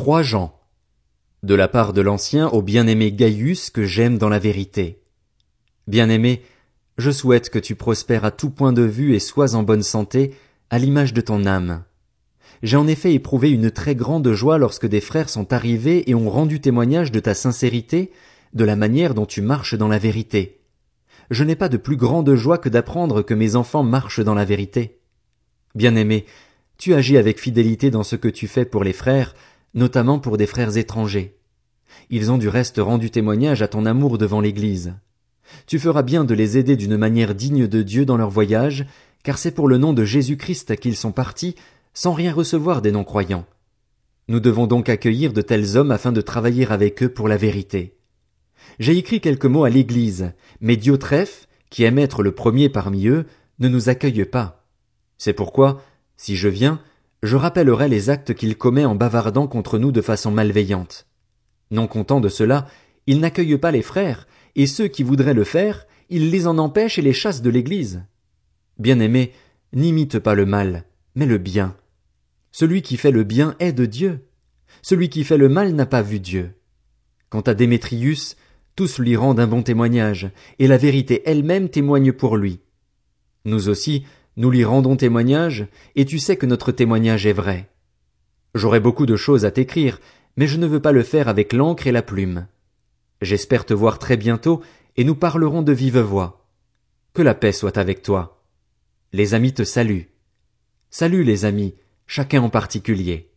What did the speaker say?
3 Jean. De la part de l'ancien au bien-aimé Gaius que j'aime dans la vérité. Bien-aimé, je souhaite que tu prospères à tout point de vue et sois en bonne santé, à l'image de ton âme. J'ai en effet éprouvé une très grande joie lorsque des frères sont arrivés et ont rendu témoignage de ta sincérité, de la manière dont tu marches dans la vérité. Je n'ai pas de plus grande joie que d'apprendre que mes enfants marchent dans la vérité. Bien-aimé, tu agis avec fidélité dans ce que tu fais pour les frères, notamment pour des frères étrangers. Ils ont du reste rendu témoignage à ton amour devant l'Église. Tu feras bien de les aider d'une manière digne de Dieu dans leur voyage, car c'est pour le nom de Jésus-Christ qu'ils sont partis, sans rien recevoir des non-croyants. Nous devons donc accueillir de tels hommes afin de travailler avec eux pour la vérité. J'ai écrit quelques mots à l'Église, mais Diotrephe, qui aime être le premier parmi eux, ne nous accueille pas. C'est pourquoi, si je viens, je rappellerai les actes qu'il commet en bavardant contre nous de façon malveillante. Non content de cela, il n'accueille pas les frères, et ceux qui voudraient le faire, il les en empêche et les chasse de l'Église. Bien-aimé, n'imite pas le mal, mais le bien. Celui qui fait le bien est de Dieu. Celui qui fait le mal n'a pas vu Dieu. Quant à Démétrius, tous lui rendent un bon témoignage, et la vérité elle-même témoigne pour lui. Nous aussi, nous lui rendons témoignage, et tu sais que notre témoignage est vrai. J'aurais beaucoup de choses à t'écrire, mais je ne veux pas le faire avec l'encre et la plume. J'espère te voir très bientôt, et nous parlerons de vive voix. Que la paix soit avec toi. Les amis te saluent. Salut les amis, chacun en particulier.